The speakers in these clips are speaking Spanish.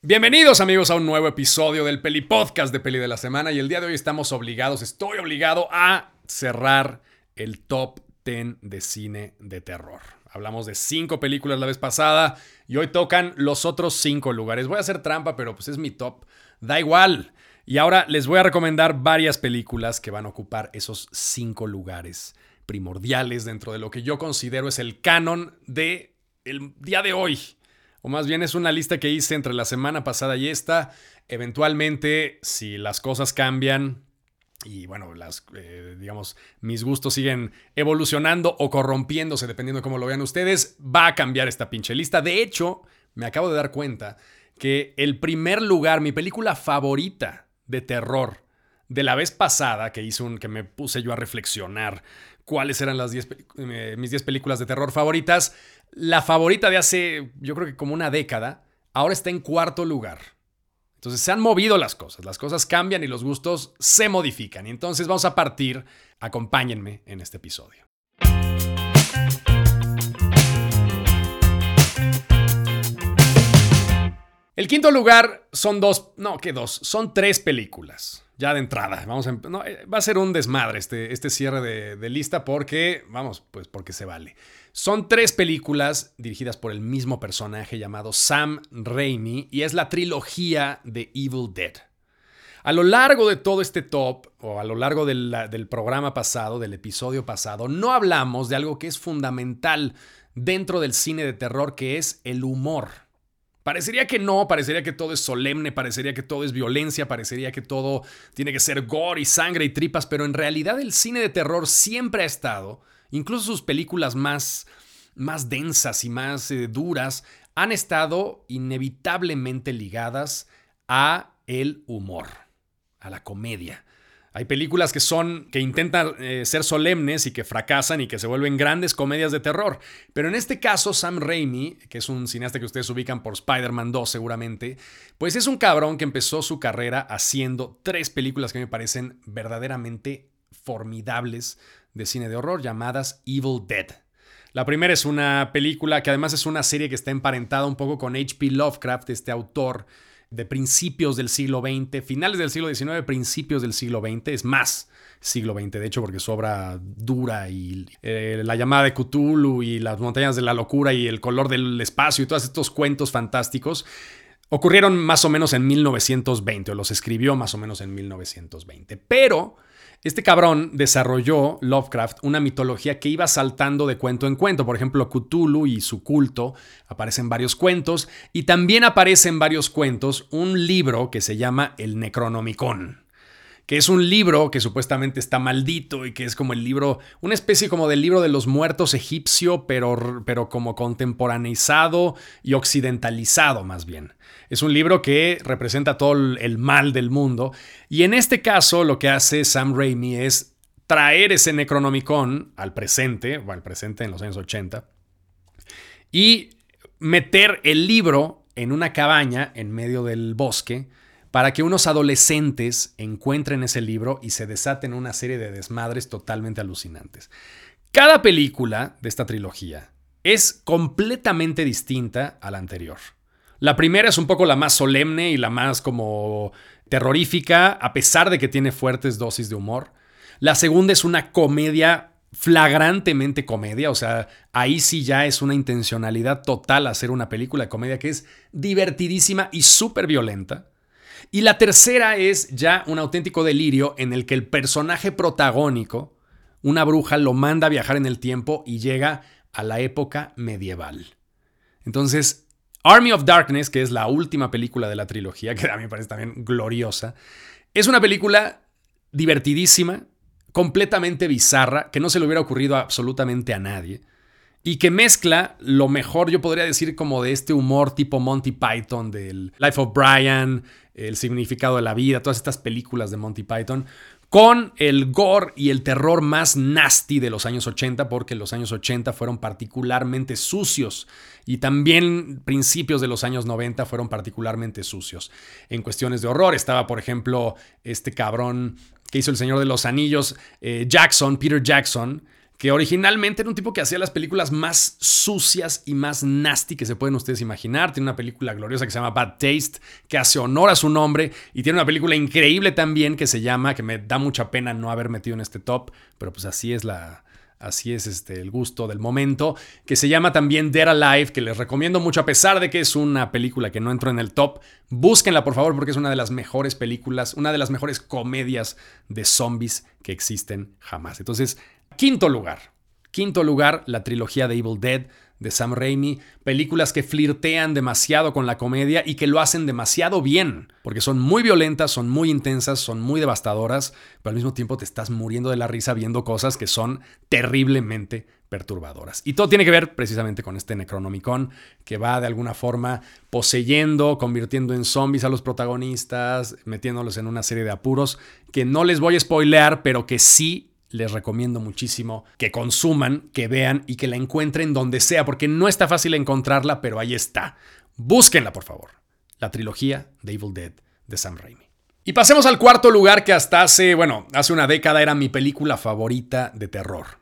Bienvenidos amigos a un nuevo episodio del Peli Podcast de Peli de la Semana y el día de hoy estamos obligados, estoy obligado a cerrar el top 10 de cine de terror. Hablamos de cinco películas la vez pasada y hoy tocan los otros cinco lugares. Voy a hacer trampa, pero pues es mi top. Da igual. Y ahora les voy a recomendar varias películas que van a ocupar esos cinco lugares primordiales dentro de lo que yo considero es el canon de el día de hoy más bien es una lista que hice entre la semana pasada y esta. Eventualmente, si las cosas cambian y bueno, las, eh, digamos, mis gustos siguen evolucionando o corrompiéndose, dependiendo de cómo lo vean ustedes, va a cambiar esta pinche lista. De hecho, me acabo de dar cuenta que el primer lugar, mi película favorita de terror de la vez pasada que hice un que me puse yo a reflexionar cuáles eran las eh, mis 10 películas de terror favoritas, la favorita de hace, yo creo que como una década, ahora está en cuarto lugar. Entonces se han movido las cosas, las cosas cambian y los gustos se modifican. Y entonces vamos a partir, acompáñenme en este episodio. El quinto lugar son dos, no, ¿qué dos? Son tres películas ya de entrada. Vamos a, no, eh, va a ser un desmadre este, este cierre de, lista porque, vamos, pues porque se vale. Son tres películas dirigidas por el mismo personaje llamado Sam Raimi y es la trilogía de Evil Dead. A lo largo de todo este top, o a lo largo del programa pasado, del episodio pasado, no hablamos de algo que es fundamental dentro del cine de terror, que es el humor. Parecería que no, parecería que todo es solemne, parecería que todo es violencia, parecería que todo tiene que ser gore y sangre y tripas, pero en realidad el cine de terror siempre ha estado, incluso sus películas más, más densas y más eh, duras, han estado inevitablemente ligadas a el humor, a la comedia. Hay películas que son que intentan eh, ser solemnes y que fracasan y que se vuelven grandes comedias de terror. Pero en este caso Sam Raimi, que es un cineasta que ustedes ubican por Spider-Man 2 seguramente, pues es un cabrón que empezó su carrera haciendo tres películas que me parecen verdaderamente formidables de cine de horror llamadas Evil Dead. La primera es una película que además es una serie que está emparentada un poco con H.P. Lovecraft, este autor de principios del siglo XX, finales del siglo XIX, principios del siglo XX, es más siglo XX, de hecho, porque su obra dura y eh, la llamada de Cthulhu y las montañas de la locura y el color del espacio y todos estos cuentos fantásticos ocurrieron más o menos en 1920, o los escribió más o menos en 1920. Pero este cabrón desarrolló, Lovecraft, una mitología que iba saltando de cuento en cuento. Por ejemplo, Cthulhu y su culto aparecen varios cuentos y también aparece en varios cuentos un libro que se llama El Necronomicon que es un libro que supuestamente está maldito y que es como el libro, una especie como del libro de los muertos egipcio, pero, pero como contemporaneizado y occidentalizado más bien. Es un libro que representa todo el mal del mundo y en este caso lo que hace Sam Raimi es traer ese Necronomicon al presente, o al presente en los años 80, y meter el libro en una cabaña en medio del bosque, para que unos adolescentes encuentren ese libro y se desaten una serie de desmadres totalmente alucinantes. Cada película de esta trilogía es completamente distinta a la anterior. La primera es un poco la más solemne y la más como terrorífica, a pesar de que tiene fuertes dosis de humor. La segunda es una comedia flagrantemente comedia, o sea, ahí sí ya es una intencionalidad total hacer una película de comedia que es divertidísima y súper violenta. Y la tercera es ya un auténtico delirio en el que el personaje protagónico, una bruja, lo manda a viajar en el tiempo y llega a la época medieval. Entonces, Army of Darkness, que es la última película de la trilogía, que a mí me parece también gloriosa, es una película divertidísima, completamente bizarra, que no se le hubiera ocurrido absolutamente a nadie, y que mezcla lo mejor, yo podría decir, como de este humor tipo Monty Python, del Life of Brian, el significado de la vida, todas estas películas de Monty Python, con el gore y el terror más nasty de los años 80, porque los años 80 fueron particularmente sucios y también principios de los años 90 fueron particularmente sucios. En cuestiones de horror estaba, por ejemplo, este cabrón que hizo El Señor de los Anillos, eh, Jackson, Peter Jackson, que originalmente era un tipo que hacía las películas más sucias y más nasty que se pueden ustedes imaginar. Tiene una película gloriosa que se llama Bad Taste, que hace honor a su nombre, y tiene una película increíble también que se llama, que me da mucha pena no haber metido en este top, pero pues así es la, Así es este, el gusto del momento, que se llama también Dead Alive, que les recomiendo mucho a pesar de que es una película que no entró en el top. Búsquenla por favor porque es una de las mejores películas, una de las mejores comedias de zombies que existen jamás. Entonces, quinto lugar. Quinto lugar, la trilogía de Evil Dead de Sam Raimi, películas que flirtean demasiado con la comedia y que lo hacen demasiado bien, porque son muy violentas, son muy intensas, son muy devastadoras, pero al mismo tiempo te estás muriendo de la risa viendo cosas que son terriblemente perturbadoras. Y todo tiene que ver precisamente con este Necronomicon, que va de alguna forma poseyendo, convirtiendo en zombies a los protagonistas, metiéndolos en una serie de apuros que no les voy a spoilear, pero que sí les recomiendo muchísimo que consuman, que vean y que la encuentren donde sea, porque no está fácil encontrarla, pero ahí está. Búsquenla, por favor. La trilogía de Evil Dead de Sam Raimi. Y pasemos al cuarto lugar que hasta hace, bueno, hace una década era mi película favorita de terror.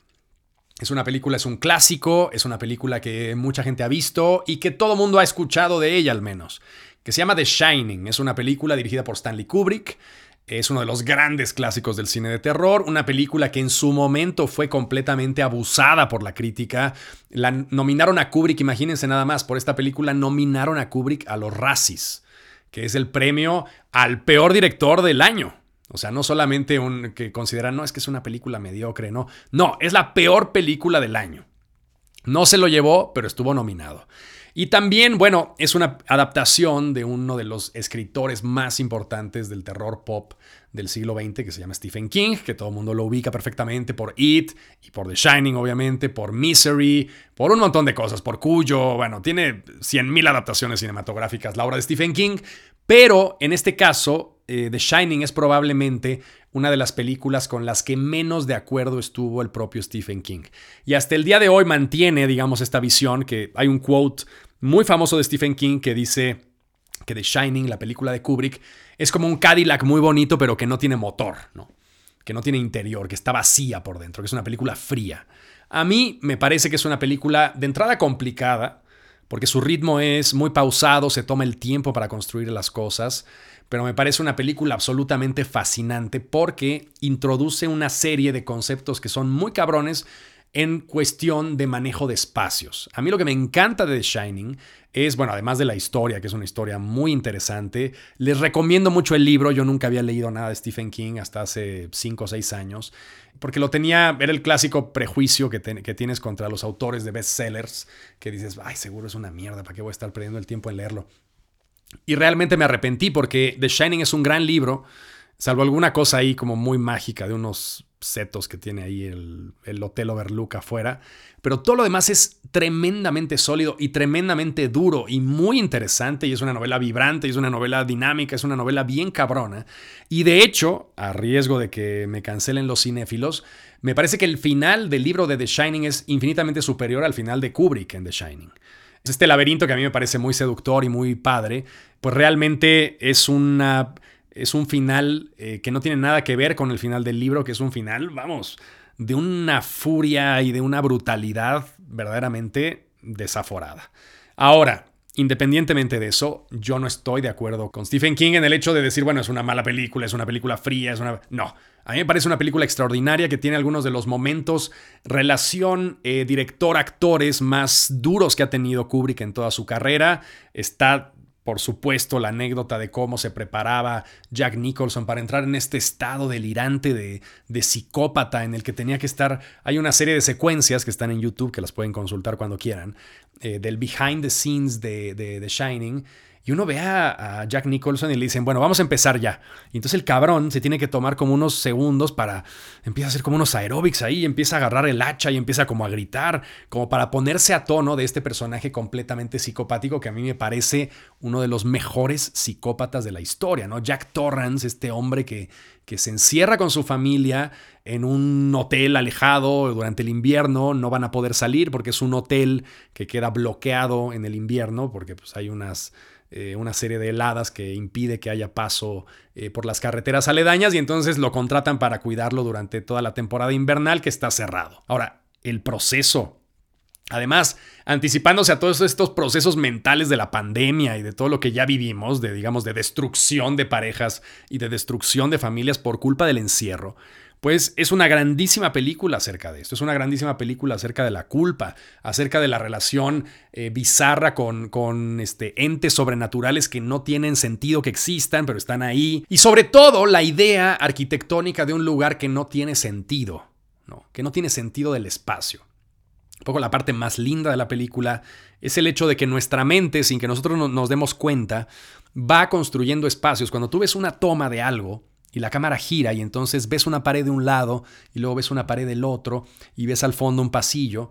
Es una película, es un clásico, es una película que mucha gente ha visto y que todo mundo ha escuchado de ella al menos, que se llama The Shining. Es una película dirigida por Stanley Kubrick es uno de los grandes clásicos del cine de terror, una película que en su momento fue completamente abusada por la crítica. La nominaron a Kubrick, imagínense nada más, por esta película nominaron a Kubrick a los Razzies, que es el premio al peor director del año. O sea, no solamente un que consideran, no, es que es una película mediocre, no. No, es la peor película del año. No se lo llevó, pero estuvo nominado. Y también, bueno, es una adaptación de uno de los escritores más importantes del terror pop del siglo XX, que se llama Stephen King, que todo el mundo lo ubica perfectamente por It y por The Shining, obviamente, por Misery, por un montón de cosas, por Cuyo, bueno, tiene 100.000 adaptaciones cinematográficas la obra de Stephen King, pero en este caso, eh, The Shining es probablemente una de las películas con las que menos de acuerdo estuvo el propio Stephen King. Y hasta el día de hoy mantiene, digamos, esta visión que hay un quote muy famoso de Stephen King que dice que The Shining, la película de Kubrick, es como un Cadillac muy bonito pero que no tiene motor, ¿no? que no tiene interior, que está vacía por dentro, que es una película fría. A mí me parece que es una película de entrada complicada, porque su ritmo es muy pausado, se toma el tiempo para construir las cosas, pero me parece una película absolutamente fascinante porque introduce una serie de conceptos que son muy cabrones en cuestión de manejo de espacios. A mí lo que me encanta de The Shining es, bueno, además de la historia, que es una historia muy interesante, les recomiendo mucho el libro. Yo nunca había leído nada de Stephen King hasta hace 5 o 6 años, porque lo tenía, era el clásico prejuicio que, que tienes contra los autores de bestsellers, que dices, ay, seguro es una mierda, ¿para qué voy a estar perdiendo el tiempo en leerlo? Y realmente me arrepentí porque The Shining es un gran libro, salvo alguna cosa ahí como muy mágica de unos setos que tiene ahí el, el, Hotel Overlook afuera. Pero todo lo demás es tremendamente sólido y tremendamente duro y muy interesante. Y es una novela vibrante, y es una novela dinámica, es una novela bien cabrona. Y de hecho, a riesgo de que me cancelen los cinéfilos, me parece que el final del libro de The Shining es infinitamente superior al final de Kubrick en The Shining. Este laberinto que a mí me parece muy seductor y muy padre, pues realmente es una es un final eh, que no tiene nada que ver con el final del libro, que es un final, vamos, de una furia y de una brutalidad verdaderamente desaforada. Ahora, independientemente de eso, yo no estoy de acuerdo con Stephen King en el hecho de decir, bueno, es una mala película, es una película fría, es una... No, a mí me parece una película extraordinaria que tiene algunos de los momentos, relación eh, director-actores más duros que ha tenido Kubrick en toda su carrera. Está por supuesto, la anécdota de cómo se preparaba Jack Nicholson para entrar en este estado delirante de, de, psicópata en el que tenía que estar. Hay una serie de secuencias que están en YouTube, que las pueden consultar cuando quieran, eh, del behind the scenes de, de Shining, y uno ve a, Jack Nicholson y le dicen, bueno, vamos a empezar ya. Y entonces el cabrón se tiene que tomar como unos segundos para, empieza a hacer como unos aeróbics ahí, y empieza a agarrar el hacha y empieza como a gritar, como para ponerse a tono de este personaje completamente psicopático que a mí me parece uno de los mejores psicópatas de la historia, ¿no? Jack Torrance, este hombre que, que se encierra con su familia en un hotel alejado durante el invierno, no van a poder salir porque es un hotel que queda bloqueado en el invierno, porque pues hay unas eh, una serie de heladas que impide que haya paso eh, por las carreteras aledañas y entonces lo contratan para cuidarlo durante toda la temporada invernal que está cerrado. Ahora, el proceso. Además, anticipándose a todos estos procesos mentales de la pandemia y de todo lo que ya vivimos, de digamos de destrucción de parejas y de destrucción de familias por culpa del encierro, pues es una grandísima película acerca de esto, es una grandísima película acerca de la culpa, acerca de la relación eh, bizarra con, este, entes sobrenaturales que no tienen sentido que existan, pero están ahí, y sobre todo la idea arquitectónica de un lugar que no tiene sentido, ¿no? que no tiene sentido del espacio. Un poco la parte más linda de la película es el hecho de que nuestra mente, sin que nosotros nos demos cuenta, va construyendo espacios. Cuando tú ves una toma de algo, y la cámara gira y entonces ves una pared de un lado y luego ves una pared del otro y ves al fondo un pasillo.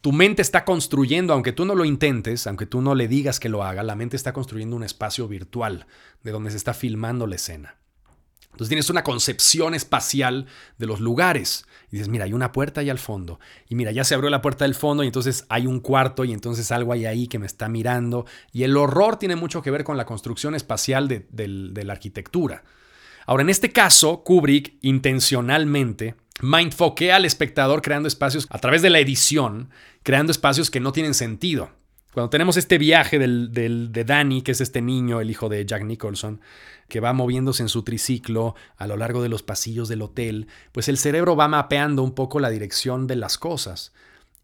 Tu mente está construyendo, aunque tú no lo intentes, aunque tú no le digas que lo haga, la mente está construyendo un espacio virtual de donde se está filmando la escena. Entonces tienes una concepción espacial de los lugares. Y dices, mira, hay una puerta ahí al fondo. Y mira, ya se abrió la puerta del fondo y entonces hay un cuarto y entonces algo hay ahí que me está mirando. Y el horror tiene mucho que ver con la construcción espacial de, de la arquitectura. Ahora, en este caso, Kubrick intencionalmente mindfoquea al espectador creando espacios a través de la edición, creando espacios que no tienen sentido. Cuando tenemos este viaje del, de Danny, que es este niño, el hijo de Jack Nicholson, que va moviéndose en su triciclo a lo largo de los pasillos del hotel, pues el cerebro va mapeando un poco la dirección de las cosas.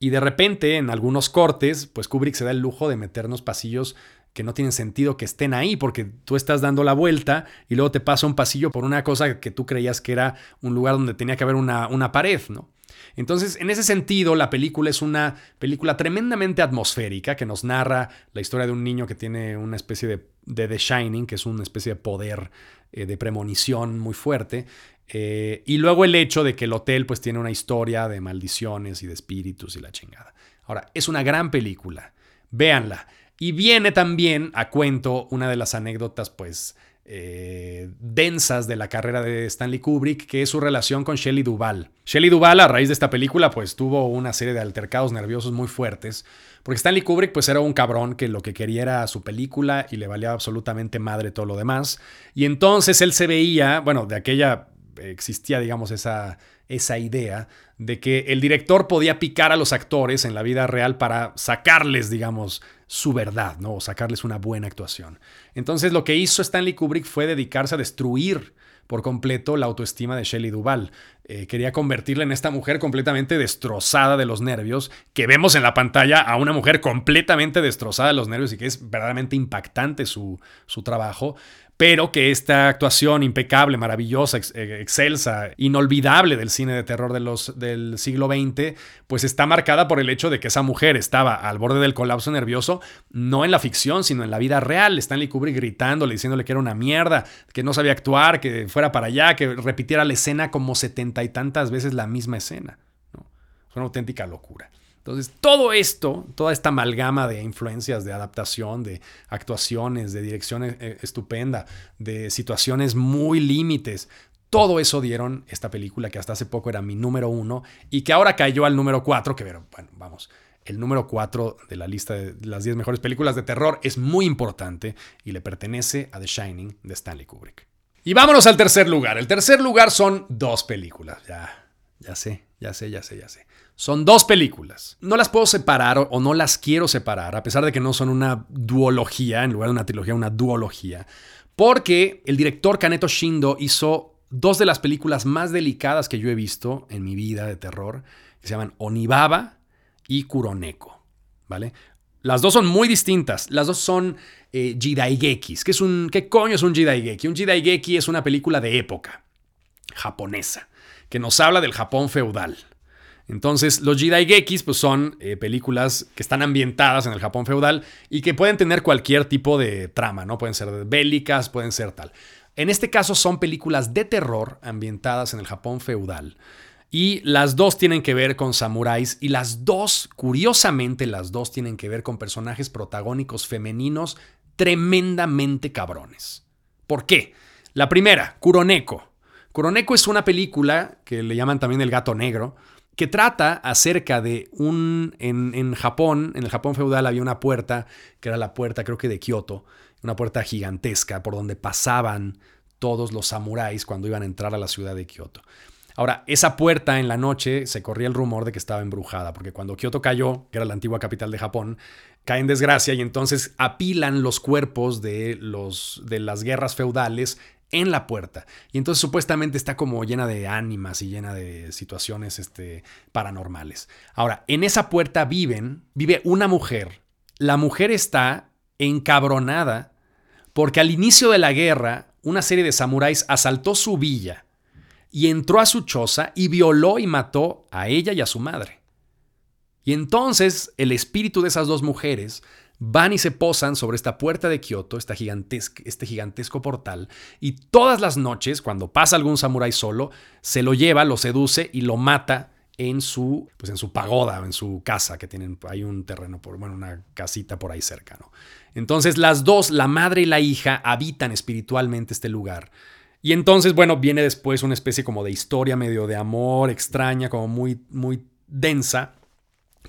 Y de repente, en algunos cortes, pues Kubrick se da el lujo de meternos pasillos que no tienen sentido que estén ahí porque tú estás dando la vuelta y luego te pasa un pasillo por una cosa que tú creías que era un lugar donde tenía que haber una, una pared, ¿no? Entonces, en ese sentido, la película es una película tremendamente atmosférica que nos narra la historia de un niño que tiene una especie de, de The Shining, que es una especie de poder eh, de premonición muy fuerte. Eh, y luego el hecho de que el hotel pues tiene una historia de maldiciones y de espíritus y la chingada. Ahora, es una gran película. Véanla. Y viene también a cuento una de las anécdotas, pues, eh, densas de la carrera de Stanley Kubrick, que es su relación con Shelley Duvall. Shelley Duvall, a raíz de esta película, pues tuvo una serie de altercados nerviosos muy fuertes, porque Stanley Kubrick, pues era un cabrón que lo que quería era su película y le valía absolutamente madre todo lo demás. Y entonces él se veía, bueno, de aquella existía, digamos, esa, esa idea de que el director podía picar a los actores en la vida real para sacarles, digamos, su verdad, ¿no? O sacarles una buena actuación. Entonces lo que hizo Stanley Kubrick fue dedicarse a destruir por completo la autoestima de Shelley Duvall. Eh, quería convertirla en esta mujer completamente destrozada de los nervios, que vemos en la pantalla a una mujer completamente destrozada de los nervios y que es verdaderamente impactante su, su trabajo pero que esta actuación impecable, maravillosa, eh, excelsa, inolvidable del cine de terror de los, del siglo XX, pues está marcada por el hecho de que esa mujer estaba al borde del colapso nervioso, no en la ficción, sino en la vida real. Stanley Kubrick gritándole, diciéndole que era una mierda, que no sabía actuar, que fuera para allá, que repitiera la escena como setenta y tantas veces la misma escena. ¿no? Es una auténtica locura. Entonces, todo esto, toda esta amalgama de influencias, de adaptación, de actuaciones, de dirección eh, estupenda, de situaciones muy límites, todo eso dieron esta película que hasta hace poco era mi número uno y que ahora cayó al número cuatro, que bueno, vamos, el número cuatro de la lista de las 10 mejores películas de terror es muy importante y le pertenece a The Shining de Stanley Kubrick. Y vámonos al tercer lugar. El tercer lugar son dos películas. Ya, ya sé, ya sé, ya sé, ya sé. Son dos películas. No las puedo separar o no las quiero separar, a pesar de que no son una duología, en lugar de una trilogía, una duología. Porque el director Kaneto Shindo hizo dos de las películas más delicadas que yo he visto en mi vida de terror, que se llaman Onibaba y Kuroneko. ¿Vale? Las dos son muy distintas. Las dos son eh, Jidaigekis. ¿Qué, es un, ¿Qué coño es un Jidaigeki? Un Jidaigeki es una película de época japonesa que nos habla del Japón feudal. Entonces, los Jidaigekis pues, son eh, películas que están ambientadas en el Japón feudal y que pueden tener cualquier tipo de trama, ¿no? Pueden ser bélicas, pueden ser tal. En este caso son películas de terror ambientadas en el Japón feudal. Y las dos tienen que ver con samuráis y las dos, curiosamente, las dos tienen que ver con personajes protagónicos femeninos tremendamente cabrones. ¿Por qué? La primera, Kuroneko. Kuroneko es una película que le llaman también El gato negro, que trata acerca de un... En, Japón, en el Japón feudal había una puerta, que era la puerta creo que de Kioto, una puerta gigantesca por donde pasaban todos los samuráis cuando iban a entrar a la ciudad de Kioto. Ahora, esa puerta en la noche se corría el rumor de que estaba embrujada, porque cuando Kioto cayó, que era la antigua capital de Japón, cae en desgracia y entonces apilan los cuerpos de, los, de las guerras feudales en la puerta. Y entonces supuestamente está como llena de ánimas y llena de situaciones este, paranormales. Ahora, en esa puerta viven, vive una mujer. La mujer está encabronada porque al inicio de la guerra una serie de samuráis asaltó su villa y entró a su choza y violó y mató a ella y a su madre. Y entonces el espíritu de esas dos mujeres van y se posan sobre esta puerta de Kioto, esta este gigantesco portal, y todas las noches, cuando pasa algún samurái solo, se lo lleva, lo seduce y lo mata en su, pues en su pagoda, en su casa, que tienen, hay un terreno, por, bueno, una casita por ahí cerca, ¿no? Entonces las dos, la madre y la hija, habitan espiritualmente este lugar. Y entonces, bueno, viene después una especie como de historia medio de amor extraña, como muy, muy densa,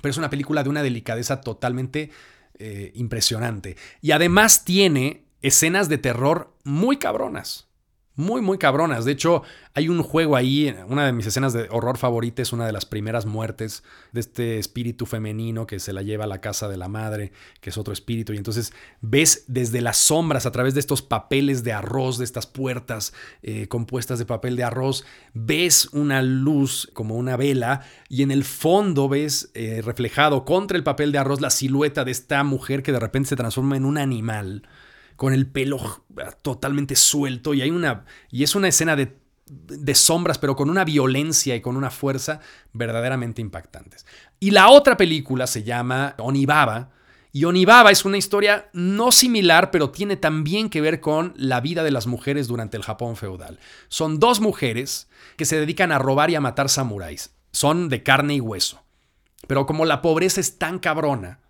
pero es una película de una delicadeza totalmente eh, impresionante. Y además tiene escenas de terror muy cabronas muy, muy cabronas. De hecho, hay un juego ahí, una de mis escenas de horror favorita es una de las primeras muertes de este espíritu femenino que se la lleva a la casa de la madre, que es otro espíritu. Y entonces ves desde las sombras, a través de estos papeles de arroz, de estas puertas eh, compuestas de papel de arroz, ves una luz como una vela y en el fondo ves eh, reflejado contra el papel de arroz la silueta de esta mujer que de repente se transforma en un animal con el pelo totalmente suelto y hay una y es una escena de, de sombras pero con una violencia y con una fuerza verdaderamente impactantes. Y la otra película se llama Onibaba y Onibaba es una historia no similar, pero tiene también que ver con la vida de las mujeres durante el Japón feudal. Son dos mujeres que se dedican a robar y a matar samuráis. Son de carne y hueso. Pero como la pobreza es tan cabrona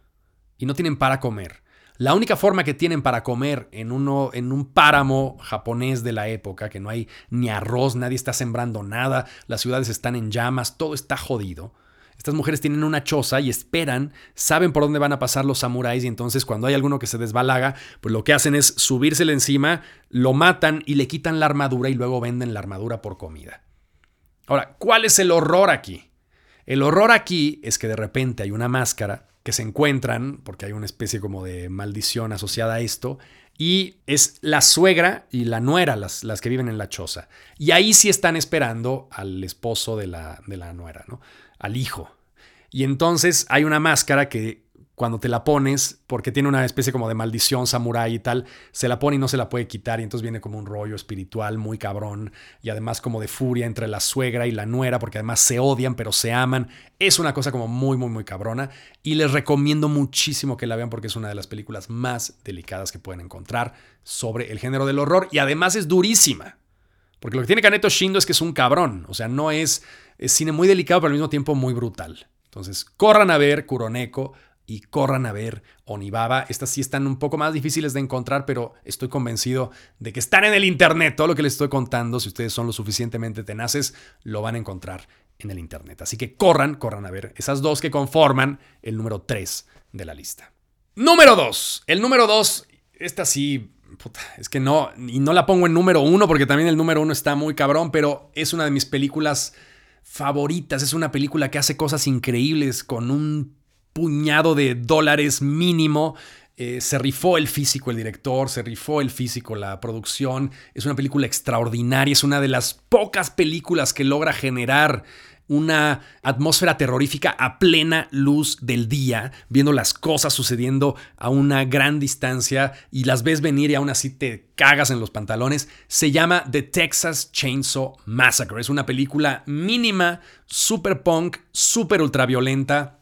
y no tienen para comer, la única forma que tienen para comer en, uno, en un páramo japonés de la época, que no hay ni arroz, nadie está sembrando nada, las ciudades están en llamas, todo está jodido. Estas mujeres tienen una choza y esperan, saben por dónde van a pasar los samuráis y entonces cuando hay alguno que se desbalaga, pues lo que hacen es subírsele encima, lo matan y le quitan la armadura y luego venden la armadura por comida. Ahora, ¿cuál es el horror aquí? El horror aquí es que de repente hay una máscara que se encuentran, porque hay una especie como de maldición asociada a esto, y es la suegra y la nuera las, las que viven en la choza. Y ahí sí están esperando al esposo de la, de la nuera, ¿no? Al hijo. Y entonces hay una máscara que cuando te la pones, porque tiene una especie como de maldición samurái y tal, se la pone y no se la puede quitar y entonces viene como un rollo espiritual muy cabrón y además como de furia entre la suegra y la nuera, porque además se odian pero se aman. Es una cosa como muy, muy, muy cabrona y les recomiendo muchísimo que la vean porque es una de las películas más delicadas que pueden encontrar sobre el género del horror y además es durísima. Porque lo que tiene Kaneto Shindo es que es un cabrón, o sea, no es, es cine muy delicado pero al mismo tiempo muy brutal. Entonces, corran a ver Kuroneko y corran a ver Onibaba. Estas sí están un poco más difíciles de encontrar, pero estoy convencido de que están en el Internet. Todo lo que les estoy contando, si ustedes son lo suficientemente tenaces, lo van a encontrar en el Internet. Así que corran, corran a ver esas dos que conforman el número 3 de la lista. Número 2. El número 2, esta sí, es que no, y no la pongo en número 1 porque también el número 1 está muy cabrón, pero es una de mis películas favoritas. Es una película que hace cosas increíbles con un puñado de dólares mínimo. Eh, se rifó el físico el director, se rifó el físico la producción. Es una película extraordinaria, es una de las pocas películas que logra generar una atmósfera terrorífica a plena luz del día, viendo las cosas sucediendo a una gran distancia y las ves venir y aún así te cagas en los pantalones. Se llama The Texas Chainsaw Massacre. Es una película mínima, super punk, super ultraviolenta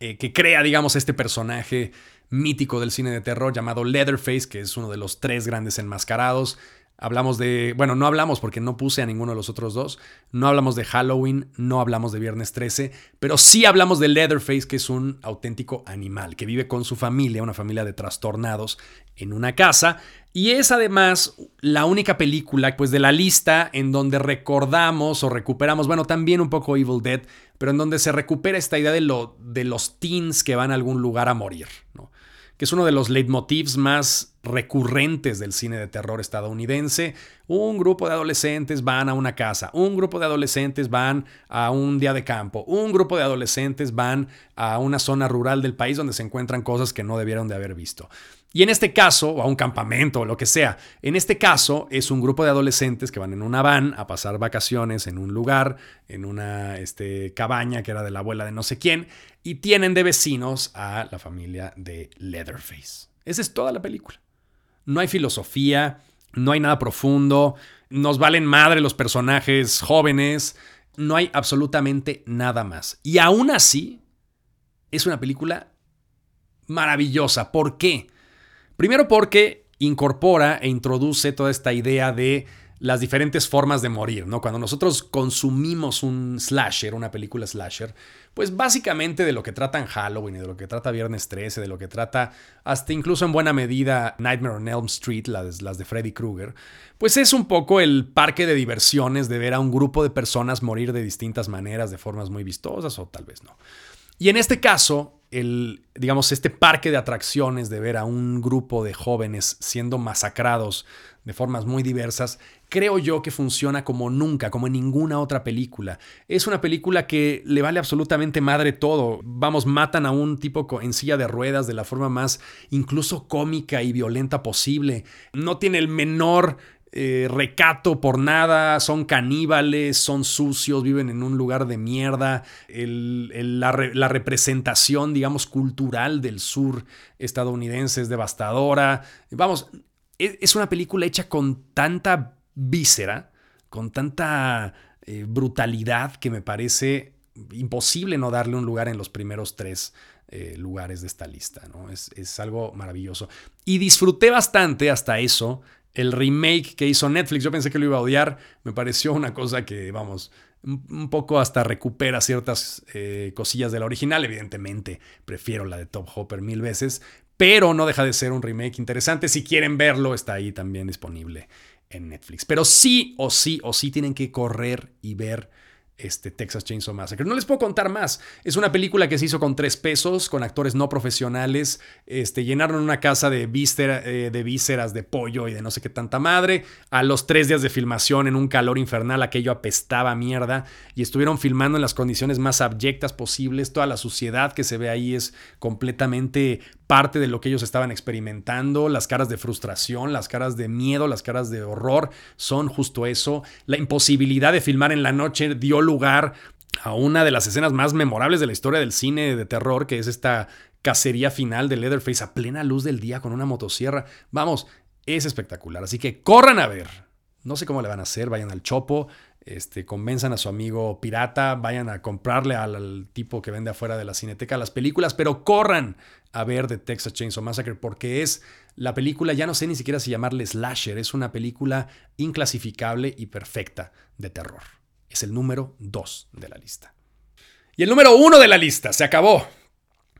eh, que crea, digamos, este personaje mítico del cine de terror llamado Leatherface, que es uno de los tres grandes enmascarados. Hablamos de, bueno, no hablamos porque no puse a ninguno de los otros dos, no hablamos de Halloween, no hablamos de Viernes 13, pero sí hablamos de Leatherface, que es un auténtico animal, que vive con su familia, una familia de trastornados, en una casa, y es además la única película pues, de la lista en donde recordamos o recuperamos, bueno, también un poco Evil Dead, pero en donde se recupera esta idea de, lo, de los teens que van a algún lugar a morir, que es uno de los leitmotivs más recurrentes del cine de terror estadounidense. Un grupo de adolescentes van a una casa, un grupo de adolescentes van a un día de campo, un grupo de adolescentes van a una zona rural del país donde se encuentran cosas que no debieron de haber visto. Y en este caso, o a un campamento o lo que sea, en este caso es un grupo de adolescentes que van en una van a pasar vacaciones en un lugar, en una este, cabaña que era de la abuela de no sé quién, y tienen de vecinos a la familia de Leatherface. Esa es toda la película. No hay filosofía, no hay nada profundo, nos valen madre los personajes jóvenes, no hay absolutamente nada más. Y aún así, es una película maravillosa. ¿Por qué? Primero porque incorpora e introduce toda esta idea de las diferentes formas de morir, ¿no? Cuando nosotros consumimos un slasher, una película slasher, pues básicamente de lo que trata Halloween, de lo que trata Viernes 13, de lo que trata hasta incluso en buena medida Nightmare on Elm Street, las, las de Freddy Krueger, pues es un poco el parque de diversiones de ver a un grupo de personas morir de distintas maneras, de formas muy vistosas o tal vez no. Y en este caso, el, digamos, este parque de atracciones de ver a un grupo de jóvenes siendo masacrados de formas muy diversas, creo yo que funciona como nunca, como en ninguna otra película. Es una película que le vale absolutamente madre todo. Vamos, matan a un tipo en silla de ruedas de la forma más incluso cómica y violenta posible. No tiene el menor eh, recato por nada, son caníbales, son sucios, viven en un lugar de mierda. la, representación, digamos, cultural del sur estadounidense es devastadora. Vamos, es, es una película hecha con tanta víscera, con tanta eh, brutalidad que me parece imposible no darle un lugar en los primeros tres eh, lugares de esta lista. ¿no? Es, es, algo maravilloso. Y disfruté bastante hasta eso el remake que hizo Netflix. Yo pensé que lo iba a odiar. Me pareció una cosa que, vamos, un poco hasta recupera ciertas eh, cosillas de la original. Evidentemente, prefiero la de Top Hopper mil veces. Pero no deja de ser un remake interesante. Si quieren verlo, está ahí también disponible en Netflix. Pero sí o sí o sí tienen que correr y ver este Texas Chainsaw Massacre. No les puedo contar más. Es una película que se hizo con tres pesos, con actores no profesionales. Este, llenaron una casa de, eh, de vísceras de pollo y de no sé qué tanta madre. A los tres días de filmación, en un calor infernal, aquello apestaba mierda. Y estuvieron filmando en las condiciones más abyectas posibles. Toda la suciedad que se ve ahí es completamente parte de lo que ellos estaban experimentando. Las caras de frustración, las caras de miedo, las caras de horror son justo eso. La imposibilidad de filmar en la noche dio lugar a una de las escenas más memorables de la historia del cine de terror, que es esta cacería final de Leatherface a plena luz del día con una motosierra. Vamos, es espectacular. Así que corran a ver. No sé cómo le van a hacer, vayan al Chopo, este, convenzan a su amigo pirata, vayan a comprarle al, tipo que vende afuera de la cineteca las películas, pero corran a ver The Texas Chainsaw Massacre porque es la película, ya no sé ni siquiera si llamarle slasher, es una película inclasificable y perfecta de terror. Es el número 2 de la lista. Y el número 1 de la lista, se acabó.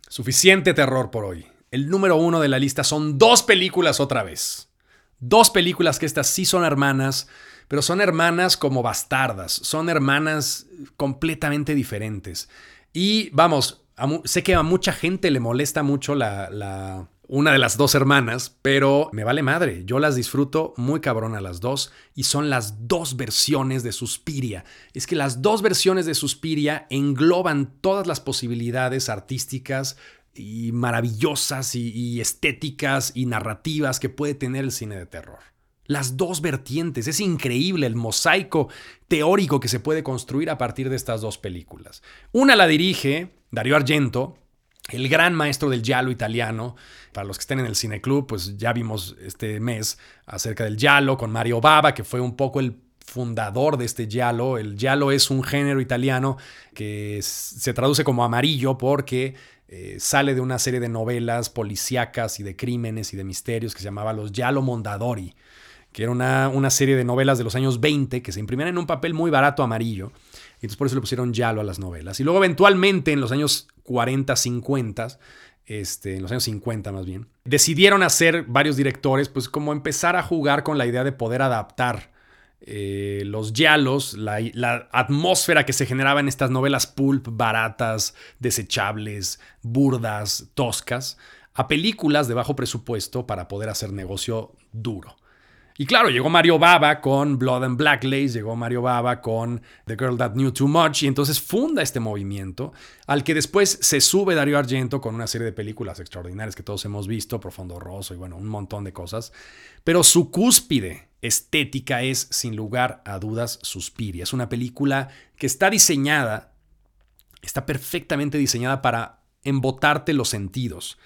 Suficiente terror por hoy. El número 1 de la lista son dos películas otra vez. Dos películas que estas sí son hermanas pero son hermanas como bastardas, son hermanas completamente diferentes. Y vamos, sé que a mucha gente le molesta mucho la, una de las dos hermanas, pero me vale madre. Yo las disfruto muy cabrón a las dos y son las dos versiones de Suspiria. Es que las dos versiones de Suspiria engloban todas las posibilidades artísticas y maravillosas y estéticas y narrativas que puede tener el cine de terror las dos vertientes. Es increíble el mosaico teórico que se puede construir a partir de estas dos películas. Una la dirige Dario Argento, el gran maestro del giallo italiano. Para los que estén en el cineclub, pues ya vimos este mes acerca del giallo con Mario Bava, que fue un poco el fundador de este giallo. El giallo es un género italiano que se traduce como amarillo porque eh, sale de una serie de novelas policíacas y de crímenes y de misterios que se llamaba Los Giallo Mondadori que era una, serie de novelas de los años 20 que se imprimían en un papel muy barato amarillo. Y entonces por eso le pusieron Yalo a las novelas. Y luego eventualmente en los años 40, 50, este, en los años 50 más bien, decidieron hacer varios directores, pues como empezar a jugar con la idea de poder adaptar eh, los yalos, la, la, atmósfera que se generaba en estas novelas pulp baratas, desechables, burdas, toscas, a películas de bajo presupuesto para poder hacer negocio duro. Y claro, llegó Mario Baba con Blood and Black Lace, llegó Mario Baba con The Girl That Knew Too Much, y entonces funda este movimiento, al que después se sube Dario Argento con una serie de películas extraordinarias que todos hemos visto, Profundo Rosso y bueno, un montón de cosas. Pero su cúspide estética es, sin lugar a dudas, Suspiria. Es una película que está diseñada, está perfectamente diseñada para embotarte los sentidos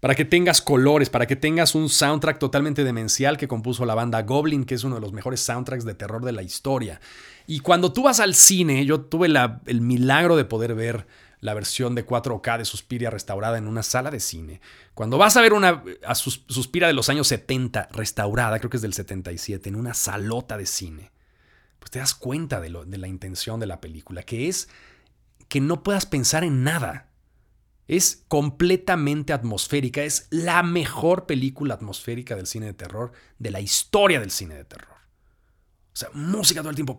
para que tengas colores, para que tengas un soundtrack totalmente demencial que compuso la banda Goblin, que es uno de los mejores soundtracks de terror de la historia. Y cuando tú vas al cine, yo tuve el milagro de poder ver la versión de 4K de Suspiria restaurada en una sala de cine. Cuando vas a ver una Suspiria de los años 70 restaurada, creo que es del 77, en una salota de cine, pues te das cuenta de, de la intención de la película, que es que no puedas pensar en nada. Es completamente atmosférica, es la mejor película atmosférica del cine de terror de la historia del cine de terror. O sea, música todo el tiempo,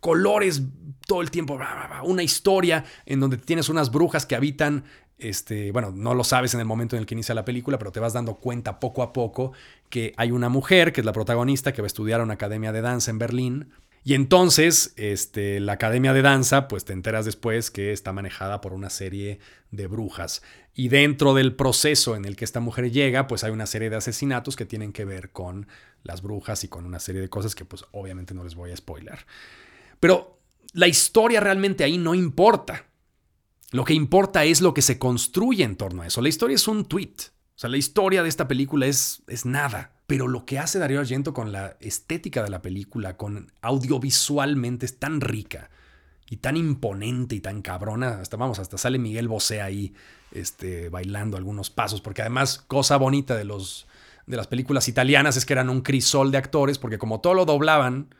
colores todo el tiempo, una historia en donde tienes unas brujas que habitan, este, bueno, no lo sabes en el momento en el que inicia la película, pero te vas dando cuenta poco a poco que hay una mujer, que es la protagonista, que va a estudiar a una academia de danza en Berlín, y entonces, este, la Academia de Danza, pues te enteras después que está manejada por una serie de brujas. Y dentro del proceso en el que esta mujer llega, pues hay una serie de asesinatos que tienen que ver con las brujas y con una serie de cosas que pues obviamente no les voy a spoiler. Pero la historia realmente ahí no importa. Lo que importa es lo que se construye en torno a eso. La historia es un tweet. O sea, la historia de esta película es, es nada. Pero lo que hace Darío Argento con la estética de la película, con audiovisualmente, es tan rica y tan imponente y tan cabrona. Hasta vamos, hasta sale Miguel Bosé ahí este, bailando algunos pasos, porque además, cosa bonita de, los, de las películas italianas es que eran un crisol de actores, porque como todo lo doblaban,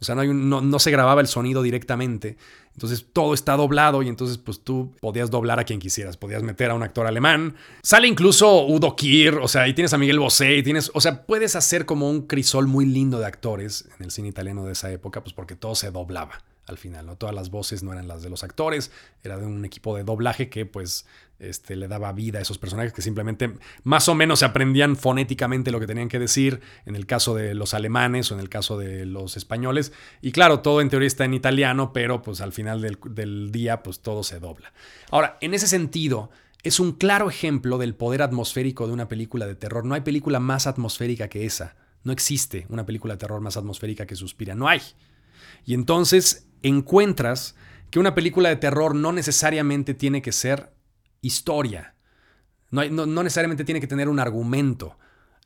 o sea, no, hay no, se grababa el sonido directamente. Entonces todo está doblado y entonces pues tú podías doblar a quien quisieras. Podías meter a un actor alemán. Sale incluso Udo Kier, o sea, y tienes a Miguel Bosé, y tienes, o sea, puedes hacer como un crisol muy lindo de actores en el cine italiano de esa época, pues porque todo se doblaba al final, ¿no? Todas las voces no eran las de los actores, era de un equipo de doblaje que pues este, le daba vida a esos personajes que simplemente más o menos se aprendían fonéticamente lo que tenían que decir, en el caso de los alemanes o en el caso de los españoles. Y claro, todo en teoría está en italiano, pero pues al final del, del día pues todo se dobla. Ahora, en ese sentido, es un claro ejemplo del poder atmosférico de una película de terror. No hay película más atmosférica que esa. No existe una película de terror más atmosférica que Suspira. No hay. Y entonces encuentras que una película de terror no necesariamente tiene que ser historia. No, no, necesariamente tiene que tener un argumento.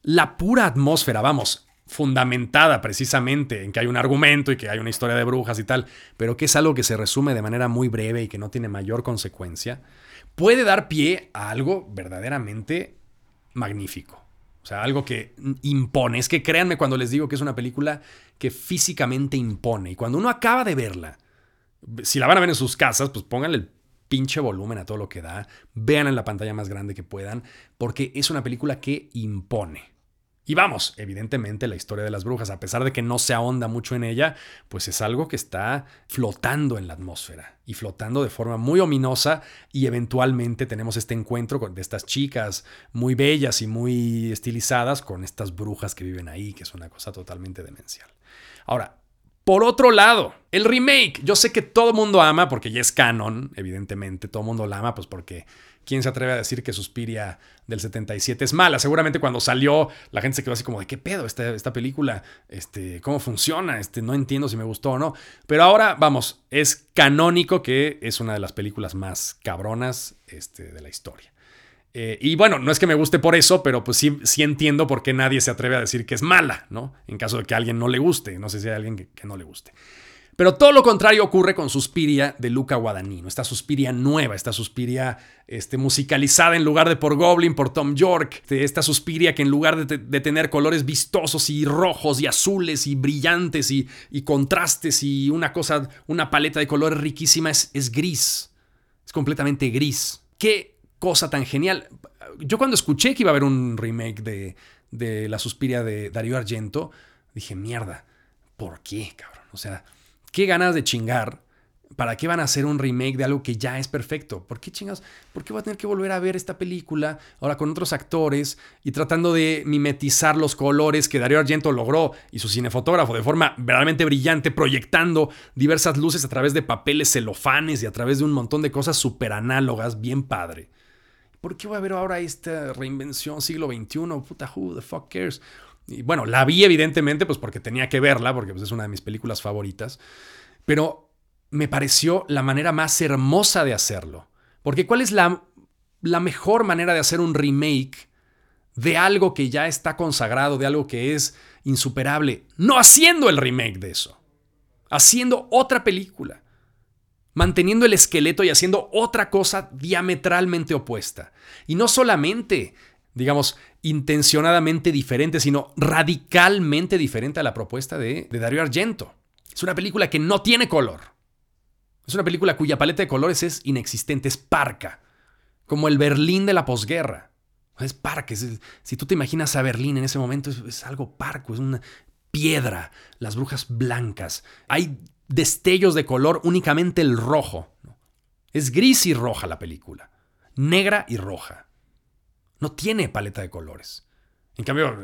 La pura atmósfera, vamos, fundamentada precisamente en que hay un argumento y que hay una historia de brujas y tal, pero que es algo que se resume de manera muy breve y que no tiene mayor consecuencia, puede dar pie a algo verdaderamente magnífico. Sea, algo que impone. Es que créanme cuando les digo que es una película que físicamente impone. Y cuando uno acaba de verla, si la van a ver en sus casas, pues pónganle el pinche volumen a todo lo que da. Vean en la pantalla más grande que puedan, porque es una película que impone. Y vamos, evidentemente la historia de las brujas, a pesar de que no se ahonda mucho en ella, pues es algo que está flotando en la atmósfera y flotando de forma muy ominosa y eventualmente tenemos este encuentro de estas chicas muy bellas y muy estilizadas con estas brujas que viven ahí, que es una cosa totalmente demencial. Ahora, por otro lado, el remake, yo sé que todo mundo ama porque ya es canon, evidentemente, todo mundo la ama, pues porque ¿quién se atreve a decir que Suspiria del 77 es mala? Seguramente cuando salió la gente se quedó así como de qué pedo esta, esta película, este, cómo funciona, este, no entiendo si me gustó o no. Pero ahora, vamos, es canónico que es una de las películas más cabronas este, de la historia. Eh, y bueno, no es que me guste por eso, pero pues sí, sí, entiendo por qué nadie se atreve a decir que es mala, ¿no? En caso de que a alguien no le guste, no sé si hay alguien que, no le guste. Pero todo lo contrario ocurre con Suspiria de Luca Guadagnino, esta Suspiria nueva, esta Suspiria este, musicalizada en lugar de por Goblin, por Tom York, esta Suspiria que en lugar de, tener colores vistosos y rojos y azules y brillantes y, contrastes y una cosa, una paleta de colores riquísima, es, es gris, es completamente gris. ¿Qué cosa tan genial. Yo cuando escuché que iba a haber un remake de, de La Suspiria de Darío Argento, dije, mierda, ¿por qué, cabrón? O sea, qué ganas de chingar ¿Para qué van a hacer un remake de algo que ya es perfecto? ¿Por qué chingados? ¿Por qué voy a tener que volver a ver esta película ahora con otros actores y tratando de mimetizar los colores que Darío Argento logró y su cinefotógrafo de forma verdaderamente brillante, proyectando diversas luces a través de papeles celofanes y a través de un montón de cosas súper análogas, bien padre? ¿Por qué voy a ver ahora esta reinvención siglo XXI? Puta, who the fuck cares? Y bueno, la vi evidentemente pues porque tenía que verla, porque pues, es una de mis películas favoritas. Pero me pareció la manera más hermosa de hacerlo. Porque ¿cuál es la mejor manera de hacer un remake de algo que ya está consagrado, de algo que es insuperable? No haciendo el remake de eso. Haciendo otra película. Manteniendo el esqueleto y haciendo otra cosa diametralmente opuesta. Y no solamente, digamos, intencionadamente diferente, sino radicalmente diferente a la propuesta de, de Dario Argento. Es una película que no tiene color. Es una película cuya paleta de colores es inexistente, es parca, como el Berlín de la posguerra. Es parque. si tú te imaginas a Berlín en ese momento, es, algo parco, es una piedra, las brujas blancas. Hay destellos de color, únicamente el rojo. Es gris y roja la película, negra y roja. No tiene paleta de colores. En cambio,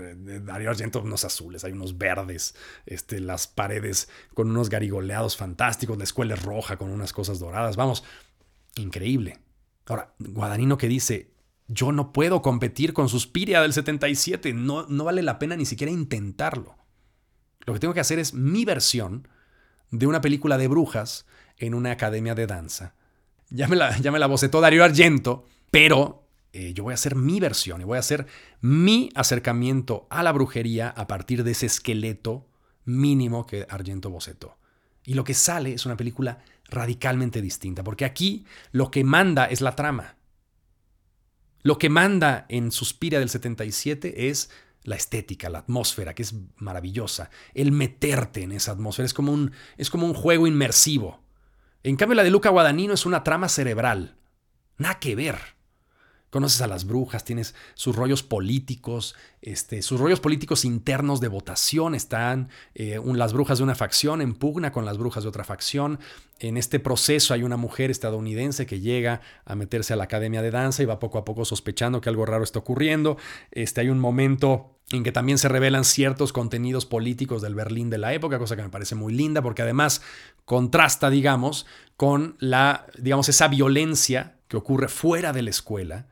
Darío Argento, unos azules, hay unos verdes, este, las paredes con unos garigoleados fantásticos, la escuela es roja con unas cosas doradas. Vamos, increíble. Ahora, Guadagnino que dice, yo no puedo competir con Suspiria del 77, no, no vale la pena ni siquiera intentarlo. Lo que tengo que hacer es mi versión de una película de brujas en una academia de danza. Ya me la, ya me la bocetó Darío Argento, pero eh, yo voy a hacer mi versión y voy a hacer mi acercamiento a la brujería a partir de ese esqueleto mínimo que Argento bocetó. Y lo que sale es una película radicalmente distinta, porque aquí lo que manda es la trama. Lo que manda en Suspiria del 77 es la estética, la atmósfera, que es maravillosa. El meterte en esa atmósfera es como un, es como un juego inmersivo. En cambio, la de Luca Guadagnino es una trama cerebral. Nada que ver conoces a las brujas, tienes sus rollos políticos, este, sus rollos políticos internos de votación, están eh, las brujas de una facción en pugna con las brujas de otra facción. En este proceso hay una mujer estadounidense que llega a meterse a la academia de danza y va poco a poco sospechando que algo raro está ocurriendo. Este, hay un momento en que también se revelan ciertos contenidos políticos del Berlín de la época, cosa que me parece muy linda porque además contrasta, digamos, con la, digamos, esa violencia que ocurre fuera de la escuela,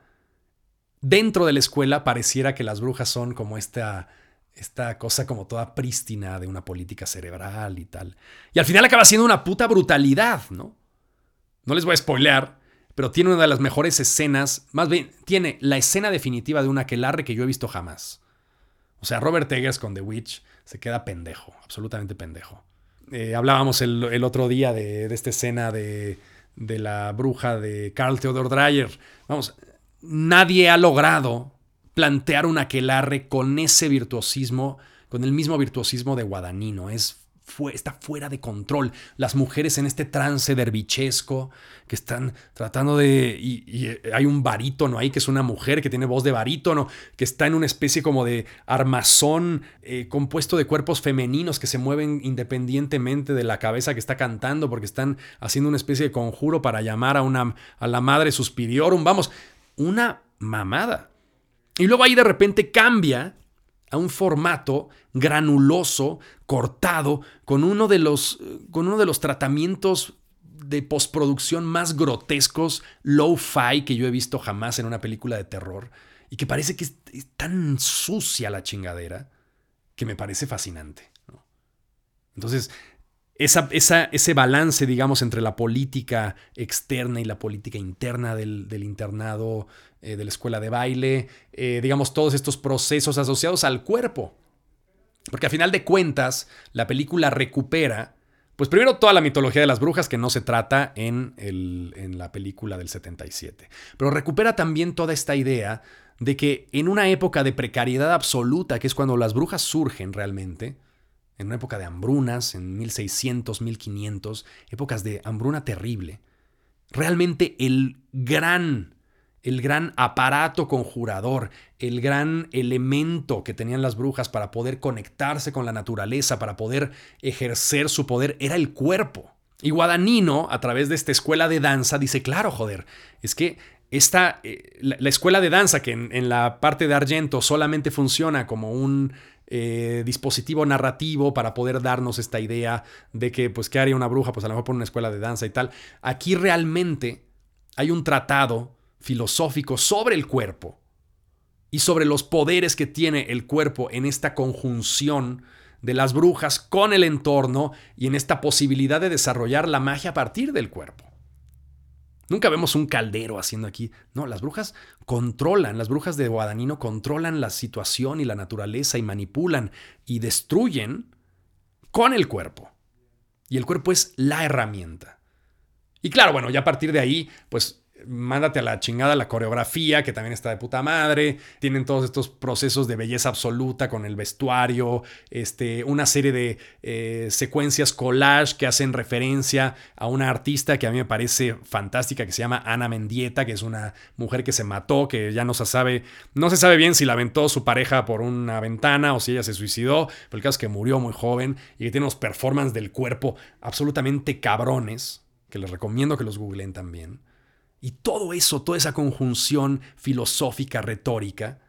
dentro de la escuela pareciera que las brujas son como esta, esta cosa como toda prístina de una política cerebral y tal. Y al final acaba siendo una puta brutalidad, ¿no? No les voy a spoilear, pero tiene una de las mejores escenas, más bien, tiene la escena definitiva de un aquelarre que yo he visto jamás. O sea, Robert Eggers con The Witch se queda pendejo, absolutamente pendejo. Eh, hablábamos el, otro día de, de esta escena de, de, la bruja de Carl Theodor Dreyer. Vamos, nadie ha logrado plantear un aquelarre con ese virtuosismo, con el mismo virtuosismo de Guadagnino. Es está fuera de control. Las mujeres en este trance dervichesco que están tratando de... Y, hay un barítono ahí que es una mujer que tiene voz de barítono, que está en una especie como de armazón eh, compuesto de cuerpos femeninos que se mueven independientemente de la cabeza que está cantando porque están haciendo una especie de conjuro para llamar a, una, a la madre suspiriorum. Vamos, una mamada. Y luego ahí de repente cambia a un formato granuloso, cortado, con uno de los, con uno de los tratamientos de postproducción más grotescos, low-fi que yo he visto jamás en una película de terror. Y que parece que es, tan sucia la chingadera que me parece fascinante. Entonces, esa, ese balance, digamos, entre la política externa y la política interna del, internado, eh, de la escuela de baile, eh, digamos, todos estos procesos asociados al cuerpo. Porque a final de cuentas, la película recupera, pues primero toda la mitología de las brujas que no se trata en, en la película del 77, pero recupera también toda esta idea de que en una época de precariedad absoluta, que es cuando las brujas surgen realmente, en una época de hambrunas, en 1600, 1500, épocas de hambruna terrible. Realmente el gran, el gran aparato conjurador, el gran elemento que tenían las brujas para poder conectarse con la naturaleza, para poder ejercer su poder, era el cuerpo. Y Guadagnino, a través de esta escuela de danza, dice, claro, joder, es que esta, eh, la, escuela de danza, que en, la parte de Argento solamente funciona como un eh, dispositivo narrativo para poder darnos esta idea de que, pues, ¿qué haría una bruja? Pues a lo mejor por una escuela de danza y tal. Aquí realmente hay un tratado filosófico sobre el cuerpo y sobre los poderes que tiene el cuerpo en esta conjunción de las brujas con el entorno y en esta posibilidad de desarrollar la magia a partir del cuerpo. Nunca vemos un caldero haciendo aquí. No, las brujas controlan, las brujas de Guadagnino controlan la situación y la naturaleza y manipulan y destruyen con el cuerpo. Y el cuerpo es la herramienta. Y claro, bueno, ya a partir de ahí, pues mándate a la chingada la coreografía, que también está de puta madre. Tienen todos estos procesos de belleza absoluta con el vestuario, este, una serie de eh, secuencias collage que hacen referencia a una artista que a mí me parece fantástica, que se llama Ana Mendieta, que es una mujer que se mató, que ya no se sabe, no se sabe bien si la aventó su pareja por una ventana o si ella se suicidó, pero el caso es que murió muy joven y que tiene unos performances del cuerpo absolutamente cabrones, que les recomiendo que los googleen también. Y todo eso, toda esa conjunción filosófica, retórica,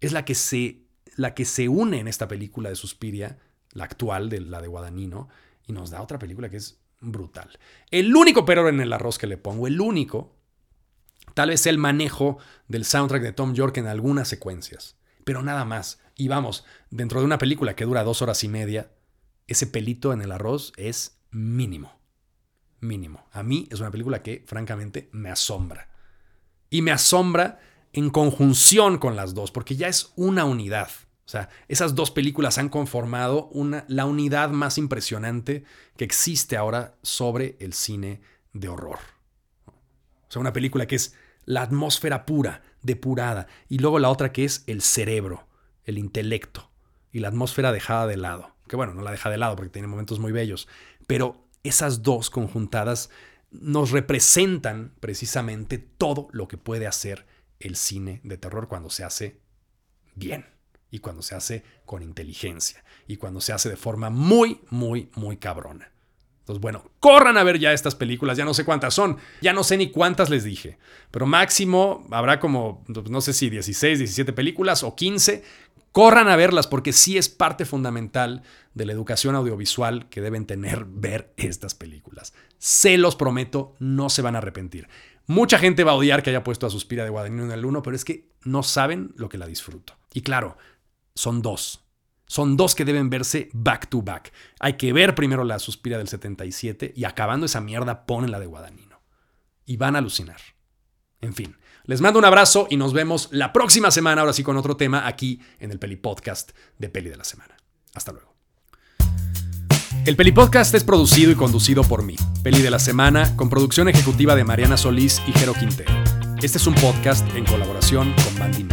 es la que se, la que se une en esta película de Suspiria, la actual, de la de Guadagnino, y nos da otra película que es brutal. El único pero en el arroz que le pongo, el único, tal vez el manejo del soundtrack de Tom York en algunas secuencias, pero nada más. Y vamos, dentro de una película que dura dos horas y media, ese pelito en el arroz es mínimo mínimo. A mí es una película que francamente me asombra. Y me asombra en conjunción con las dos, porque ya es una unidad. O sea, esas dos películas han conformado una, la unidad más impresionante que existe ahora sobre el cine de horror. O sea, una película que es la atmósfera pura, depurada, y luego la otra que es el cerebro, el intelecto, y la atmósfera dejada de lado. Que bueno, no la deja de lado porque tiene momentos muy bellos, pero esas dos conjuntadas nos representan precisamente todo lo que puede hacer el cine de terror cuando se hace bien y cuando se hace con inteligencia y cuando se hace de forma muy, muy, muy cabrona. Entonces, bueno, corran a ver ya estas películas, ya no sé cuántas son, ya no sé ni cuántas les dije, pero máximo habrá como, no sé si 16, 17 películas o 15 Corran a verlas porque sí es parte fundamental de la educación audiovisual que deben tener ver estas películas. Se los prometo, no se van a arrepentir. Mucha gente va a odiar que haya puesto a Suspira de Guadagnino en el 1, pero es que no saben lo que la disfruto. Y claro, son dos. Son dos que deben verse back to back. Hay que ver primero la Suspira del 77 y acabando esa mierda ponen la de Guadagnino. Y van a alucinar. En fin, les mando un abrazo y nos vemos la próxima semana, ahora sí con otro tema, aquí en el Peli Podcast de Peli de la Semana. Hasta luego. El Peli Podcast es producido y conducido por mí, Peli de la Semana, con producción ejecutiva de Mariana Solís y Jero Quintero. Este es un podcast en colaboración con Bandy